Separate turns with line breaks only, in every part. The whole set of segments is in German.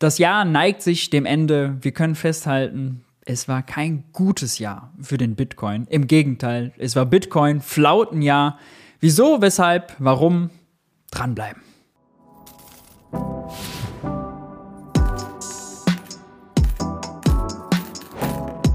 Das Jahr neigt sich dem Ende. Wir können festhalten, es war kein gutes Jahr für den Bitcoin. Im Gegenteil, es war Bitcoin Flautenjahr. Wieso, weshalb, warum? Dranbleiben.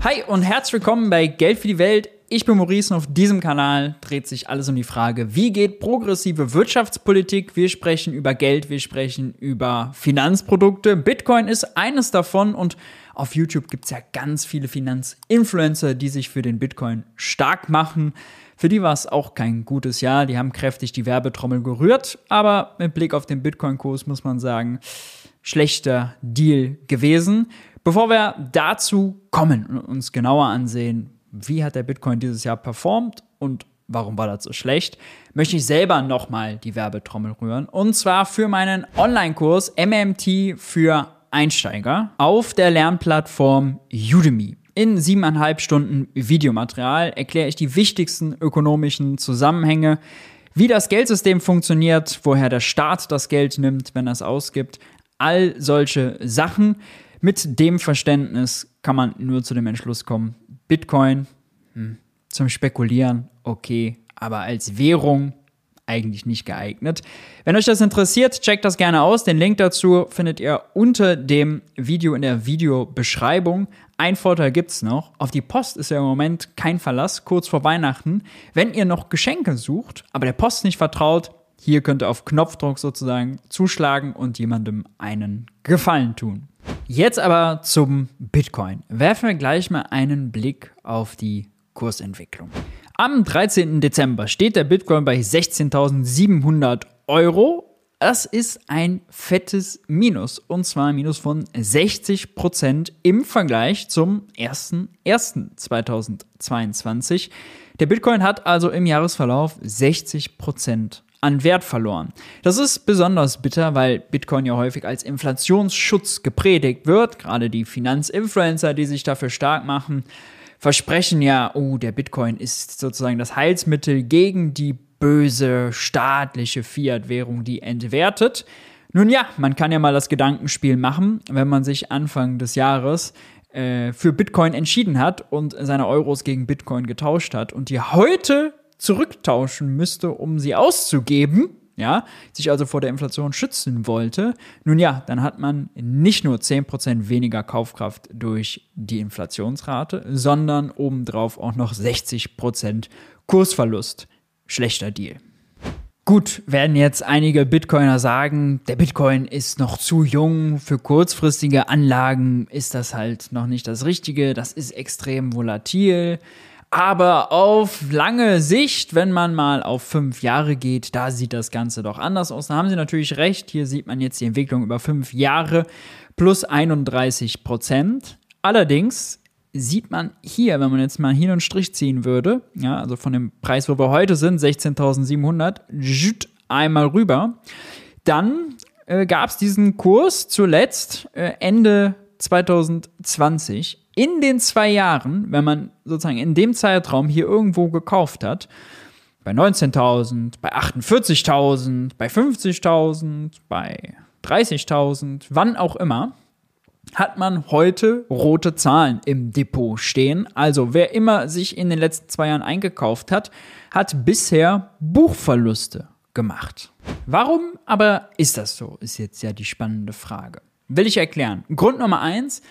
Hi und herzlich willkommen bei Geld für die Welt. Ich bin Maurice und auf diesem Kanal dreht sich alles um die Frage, wie geht progressive Wirtschaftspolitik? Wir sprechen über Geld, wir sprechen über Finanzprodukte. Bitcoin ist eines davon und auf YouTube gibt es ja ganz viele Finanzinfluencer, die sich für den Bitcoin stark machen. Für die war es auch kein gutes Jahr. Die haben kräftig die Werbetrommel gerührt, aber mit Blick auf den Bitcoin-Kurs muss man sagen, schlechter Deal gewesen. Bevor wir dazu kommen und uns genauer ansehen, wie hat der Bitcoin dieses Jahr performt und warum war das so schlecht, möchte ich selber nochmal die Werbetrommel rühren. Und zwar für meinen Online-Kurs MMT für Einsteiger auf der Lernplattform Udemy. In siebeneinhalb Stunden Videomaterial erkläre ich die wichtigsten ökonomischen Zusammenhänge, wie das Geldsystem funktioniert, woher der Staat das Geld nimmt, wenn er es ausgibt, all solche Sachen. Mit dem Verständnis kann man nur zu dem Entschluss kommen, Bitcoin hm, zum Spekulieren okay, aber als Währung eigentlich nicht geeignet. Wenn euch das interessiert, checkt das gerne aus. Den Link dazu findet ihr unter dem Video in der Videobeschreibung. Ein Vorteil gibt es noch. Auf die Post ist ja im Moment kein Verlass, kurz vor Weihnachten. Wenn ihr noch Geschenke sucht, aber der Post nicht vertraut, hier könnt ihr auf Knopfdruck sozusagen zuschlagen und jemandem einen Gefallen tun. Jetzt aber zum Bitcoin. Werfen wir gleich mal einen Blick auf die Kursentwicklung. Am 13. Dezember steht der Bitcoin bei 16.700 Euro. Das ist ein fettes Minus und zwar ein Minus von 60 Prozent im Vergleich zum 1.1.2022. Der Bitcoin hat also im Jahresverlauf 60 Prozent an Wert verloren. Das ist besonders bitter, weil Bitcoin ja häufig als Inflationsschutz gepredigt wird. Gerade die Finanzinfluencer, die sich dafür stark machen, versprechen ja, oh, der Bitcoin ist sozusagen das Heilsmittel gegen die böse staatliche Fiat-Währung, die entwertet. Nun ja, man kann ja mal das Gedankenspiel machen, wenn man sich Anfang des Jahres äh, für Bitcoin entschieden hat und seine Euros gegen Bitcoin getauscht hat und die heute zurücktauschen müsste, um sie auszugeben, ja, sich also vor der Inflation schützen wollte, nun ja, dann hat man nicht nur 10% weniger Kaufkraft durch die Inflationsrate, sondern obendrauf auch noch 60% Kursverlust. Schlechter Deal. Gut, werden jetzt einige Bitcoiner sagen, der Bitcoin ist noch zu jung, für kurzfristige Anlagen ist das halt noch nicht das Richtige, das ist extrem volatil. Aber auf lange Sicht, wenn man mal auf fünf Jahre geht, da sieht das Ganze doch anders aus. Da haben Sie natürlich recht. Hier sieht man jetzt die Entwicklung über fünf Jahre plus 31 Prozent. Allerdings sieht man hier, wenn man jetzt mal hier einen Strich ziehen würde, ja, also von dem Preis, wo wir heute sind, 16.700, einmal rüber, dann äh, gab es diesen Kurs zuletzt äh, Ende 2020 in den zwei Jahren, wenn man sozusagen in dem Zeitraum hier irgendwo gekauft hat, bei 19.000, bei 48.000, bei 50.000, bei 30.000, wann auch immer, hat man heute rote Zahlen im Depot stehen. Also wer immer sich in den letzten zwei Jahren eingekauft hat, hat bisher Buchverluste gemacht. Warum aber ist das so, ist jetzt ja die spannende Frage. Will ich erklären. Grund Nummer eins,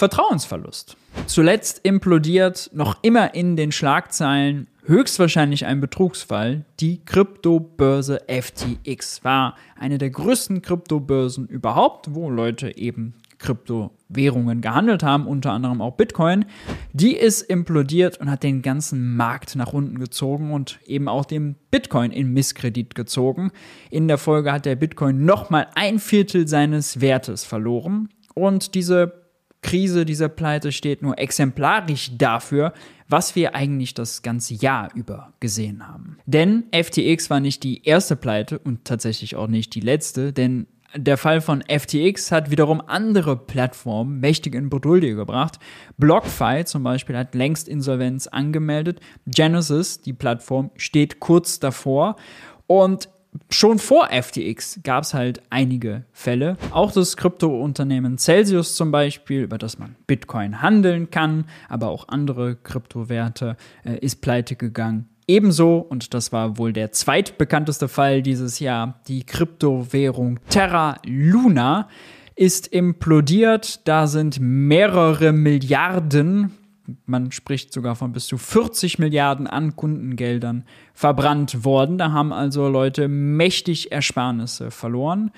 Vertrauensverlust. Zuletzt implodiert noch immer in den Schlagzeilen höchstwahrscheinlich ein Betrugsfall. Die Kryptobörse FTX war eine der größten Kryptobörsen überhaupt, wo Leute eben Kryptowährungen gehandelt haben, unter anderem auch Bitcoin. Die ist implodiert und hat den ganzen Markt nach unten gezogen und eben auch den Bitcoin in Misskredit gezogen. In der Folge hat der Bitcoin nochmal ein Viertel seines Wertes verloren. Und diese Krise, diese Pleite steht nur exemplarisch dafür, was wir eigentlich das ganze Jahr über gesehen haben. Denn FTX war nicht die erste Pleite und tatsächlich auch nicht die letzte, denn der Fall von FTX hat wiederum andere Plattformen mächtig in Bredouille gebracht. BlockFi zum Beispiel hat längst Insolvenz angemeldet. Genesis, die Plattform, steht kurz davor. Und schon vor FTX gab es halt einige Fälle. Auch das Kryptounternehmen Celsius zum Beispiel, über das man Bitcoin handeln kann, aber auch andere Kryptowerte, äh, ist pleite gegangen. Ebenso, und das war wohl der zweitbekannteste Fall dieses Jahr, die Kryptowährung Terra Luna ist implodiert. Da sind mehrere Milliarden man spricht sogar von bis zu 40 Milliarden an Kundengeldern verbrannt worden. Da haben also Leute mächtig Ersparnisse verloren.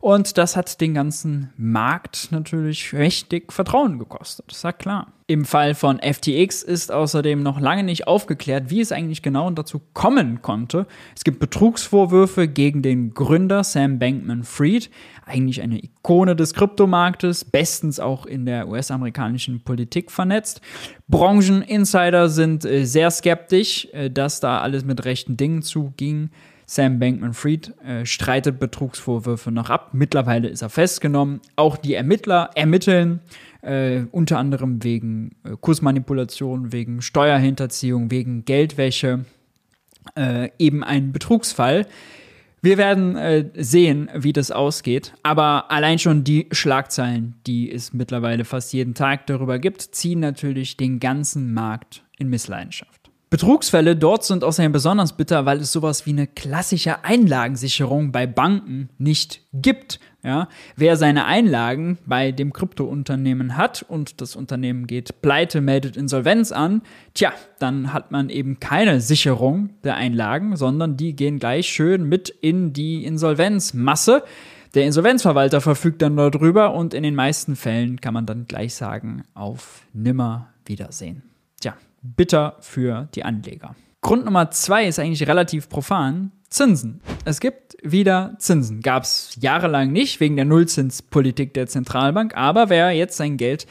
Und das hat den ganzen Markt natürlich mächtig Vertrauen gekostet. Ist ja klar. Im Fall von FTX ist außerdem noch lange nicht aufgeklärt, wie es eigentlich genau dazu kommen konnte. Es gibt Betrugsvorwürfe gegen den Gründer Sam Bankman-Fried, eigentlich eine Ikone des Kryptomarktes, bestens auch in der US-amerikanischen Politik vernetzt. Brancheninsider sind äh, sehr skeptisch, äh, dass da alles mit rechten Dingen zuging. Sam Bankman-Fried äh, streitet Betrugsvorwürfe noch ab. Mittlerweile ist er festgenommen. Auch die Ermittler ermitteln äh, unter anderem wegen äh, Kursmanipulation, wegen Steuerhinterziehung, wegen Geldwäsche. Äh, eben ein Betrugsfall. Wir werden äh, sehen, wie das ausgeht. Aber allein schon die Schlagzeilen, die es mittlerweile fast jeden Tag darüber gibt, ziehen natürlich den ganzen Markt in Missleidenschaft. Betrugsfälle dort sind außerdem besonders bitter, weil es sowas wie eine klassische Einlagensicherung bei Banken nicht gibt. Ja, wer seine Einlagen bei dem Kryptounternehmen hat und das Unternehmen geht pleite, meldet Insolvenz an, tja, dann hat man eben keine Sicherung der Einlagen, sondern die gehen gleich schön mit in die Insolvenzmasse. Der Insolvenzverwalter verfügt dann darüber und in den meisten Fällen kann man dann gleich sagen, auf nimmer Wiedersehen. Tja, bitter für die Anleger. Grund Nummer zwei ist eigentlich relativ profan. Zinsen. Es gibt wieder Zinsen. Gab es jahrelang nicht wegen der Nullzinspolitik der Zentralbank, aber wer jetzt sein Geld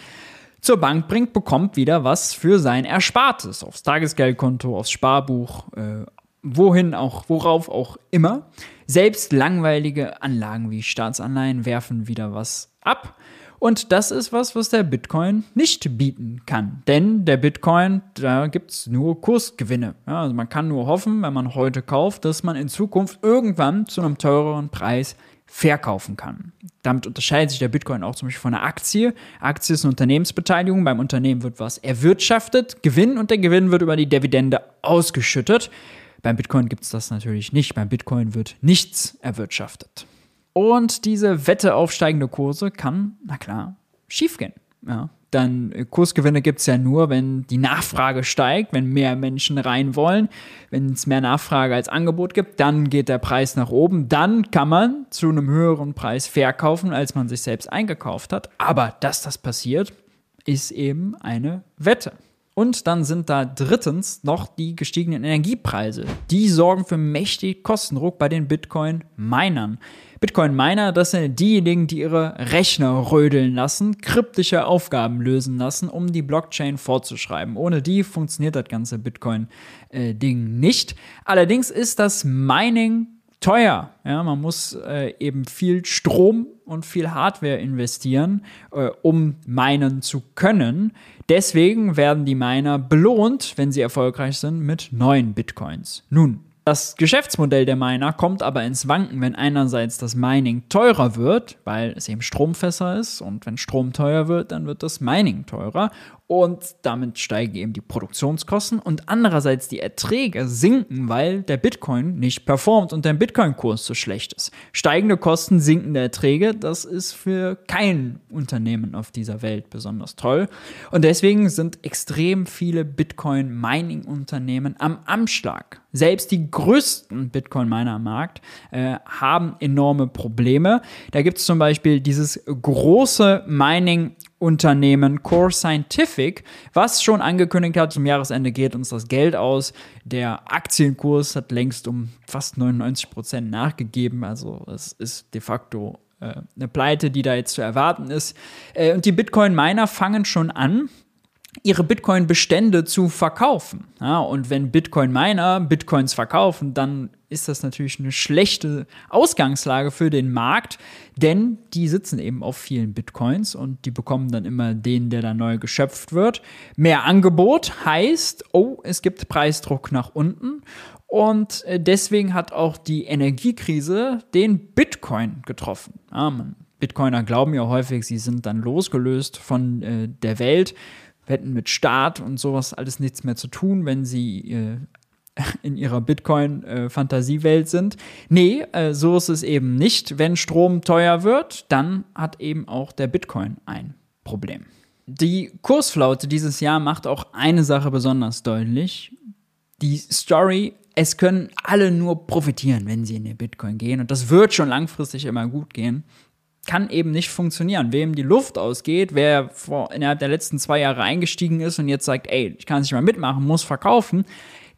zur Bank bringt, bekommt wieder was für sein Erspartes. Aufs Tagesgeldkonto, aufs Sparbuch, äh, wohin auch, worauf auch immer. Selbst langweilige Anlagen wie Staatsanleihen werfen wieder was ab. Und das ist was, was der Bitcoin nicht bieten kann. Denn der Bitcoin, da gibt es nur Kursgewinne. Ja, also man kann nur hoffen, wenn man heute kauft, dass man in Zukunft irgendwann zu einem teureren Preis verkaufen kann. Damit unterscheidet sich der Bitcoin auch zum Beispiel von einer Aktie. Aktie ist eine Unternehmensbeteiligung. Beim Unternehmen wird was erwirtschaftet, Gewinn und der Gewinn wird über die Dividende ausgeschüttet. Beim Bitcoin gibt es das natürlich nicht. Beim Bitcoin wird nichts erwirtschaftet. Und diese Wette auf steigende Kurse kann, na klar, schiefgehen. Ja. Dann äh, Kursgewinne gibt es ja nur, wenn die Nachfrage steigt, wenn mehr Menschen rein wollen. Wenn es mehr Nachfrage als Angebot gibt, dann geht der Preis nach oben. Dann kann man zu einem höheren Preis verkaufen, als man sich selbst eingekauft hat. Aber dass das passiert, ist eben eine Wette. Und dann sind da drittens noch die gestiegenen Energiepreise. Die sorgen für mächtig Kostendruck bei den Bitcoin-Minern. Bitcoin-Miner, das sind diejenigen, die ihre Rechner rödeln lassen, kryptische Aufgaben lösen lassen, um die Blockchain vorzuschreiben. Ohne die funktioniert das ganze Bitcoin-Ding äh, nicht. Allerdings ist das Mining teuer. Ja, man muss äh, eben viel Strom und viel Hardware investieren, äh, um minen zu können. Deswegen werden die Miner belohnt, wenn sie erfolgreich sind, mit neuen Bitcoins. Nun, das Geschäftsmodell der Miner kommt aber ins Wanken, wenn einerseits das Mining teurer wird, weil es eben Stromfässer ist und wenn Strom teuer wird, dann wird das Mining teurer und damit steigen eben die Produktionskosten und andererseits die Erträge sinken, weil der Bitcoin nicht performt und der Bitcoin-Kurs so schlecht ist. Steigende Kosten, sinkende Erträge, das ist für kein Unternehmen auf dieser Welt besonders toll und deswegen sind extrem viele Bitcoin-Mining-Unternehmen am Anschlag. Selbst die größten Bitcoin-Miner am Markt äh, haben enorme Probleme. Da gibt es zum Beispiel dieses große Mining Unternehmen Core Scientific, was schon angekündigt hat, zum Jahresende geht uns das Geld aus. Der Aktienkurs hat längst um fast 99 Prozent nachgegeben. Also es ist de facto äh, eine Pleite, die da jetzt zu erwarten ist. Äh, und die Bitcoin-Miner fangen schon an, ihre Bitcoin-Bestände zu verkaufen. Ja, und wenn Bitcoin-Miner Bitcoins verkaufen, dann ist das natürlich eine schlechte Ausgangslage für den Markt, denn die sitzen eben auf vielen Bitcoins und die bekommen dann immer den, der da neu geschöpft wird. Mehr Angebot heißt, oh, es gibt Preisdruck nach unten Und äh, deswegen hat auch die Energiekrise den Bitcoin getroffen. Ja, man, Bitcoiner glauben ja häufig, sie sind dann losgelöst von äh, der Welt, hätten mit Staat und sowas alles nichts mehr zu tun, wenn sie äh, in ihrer Bitcoin-Fantasiewelt sind. Nee, äh, so ist es eben nicht. Wenn Strom teuer wird, dann hat eben auch der Bitcoin ein Problem. Die Kursflaute dieses Jahr macht auch eine Sache besonders deutlich. Die Story es können alle nur profitieren, wenn sie in den Bitcoin gehen. Und das wird schon langfristig immer gut gehen. Kann eben nicht funktionieren. Wem die Luft ausgeht, wer vor, innerhalb der letzten zwei Jahre eingestiegen ist und jetzt sagt, ey, ich kann es nicht mehr mitmachen, muss verkaufen,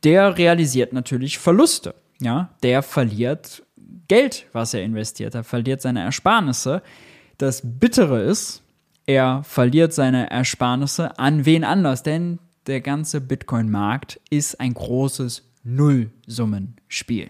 der realisiert natürlich Verluste. Ja, der verliert Geld, was er investiert hat, verliert seine Ersparnisse. Das Bittere ist, er verliert seine Ersparnisse an wen anders, denn der ganze Bitcoin-Markt ist ein großes Nullsummenspiel.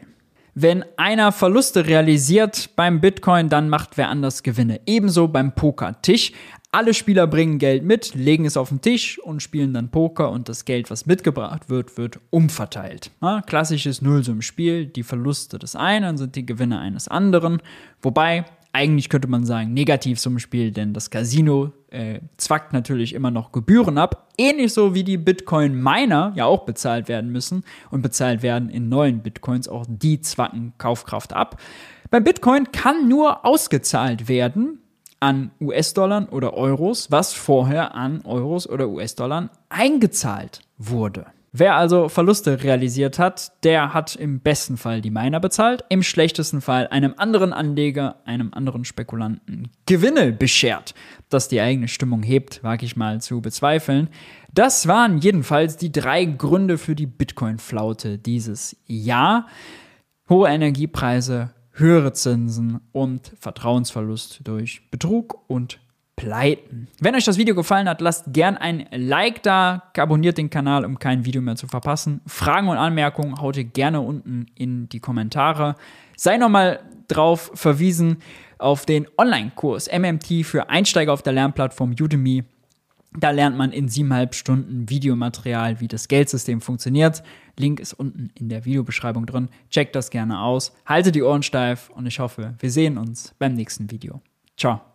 Wenn einer Verluste realisiert beim Bitcoin, dann macht wer anders Gewinne. Ebenso beim Pokertisch. Alle Spieler bringen Geld mit, legen es auf den Tisch und spielen dann Poker und das Geld, was mitgebracht wird, wird umverteilt. Ja, klassisches Nullsummenspiel. Die Verluste des einen sind die Gewinne eines anderen. Wobei eigentlich könnte man sagen, negativ zum Spiel, denn das Casino äh, zwackt natürlich immer noch Gebühren ab. Ähnlich so wie die Bitcoin-Miner ja auch bezahlt werden müssen und bezahlt werden in neuen Bitcoins. Auch die zwacken Kaufkraft ab. Beim Bitcoin kann nur ausgezahlt werden an US-Dollar oder Euros, was vorher an Euros oder US-Dollar eingezahlt wurde. Wer also Verluste realisiert hat, der hat im besten Fall die Miner bezahlt, im schlechtesten Fall einem anderen Anleger, einem anderen Spekulanten Gewinne beschert. Dass die eigene Stimmung hebt, wage ich mal zu bezweifeln. Das waren jedenfalls die drei Gründe für die Bitcoin-Flaute dieses Jahr. Hohe Energiepreise, höhere Zinsen und Vertrauensverlust durch Betrug und Pleiten. Wenn euch das Video gefallen hat, lasst gern ein Like da, abonniert den Kanal, um kein Video mehr zu verpassen. Fragen und Anmerkungen haut ihr gerne unten in die Kommentare. Sei nochmal drauf verwiesen auf den Online-Kurs MMT für Einsteiger auf der Lernplattform Udemy. Da lernt man in siebeneinhalb Stunden Videomaterial, wie das Geldsystem funktioniert. Link ist unten in der Videobeschreibung drin. Checkt das gerne aus. Haltet die Ohren steif und ich hoffe, wir sehen uns beim nächsten Video. Ciao.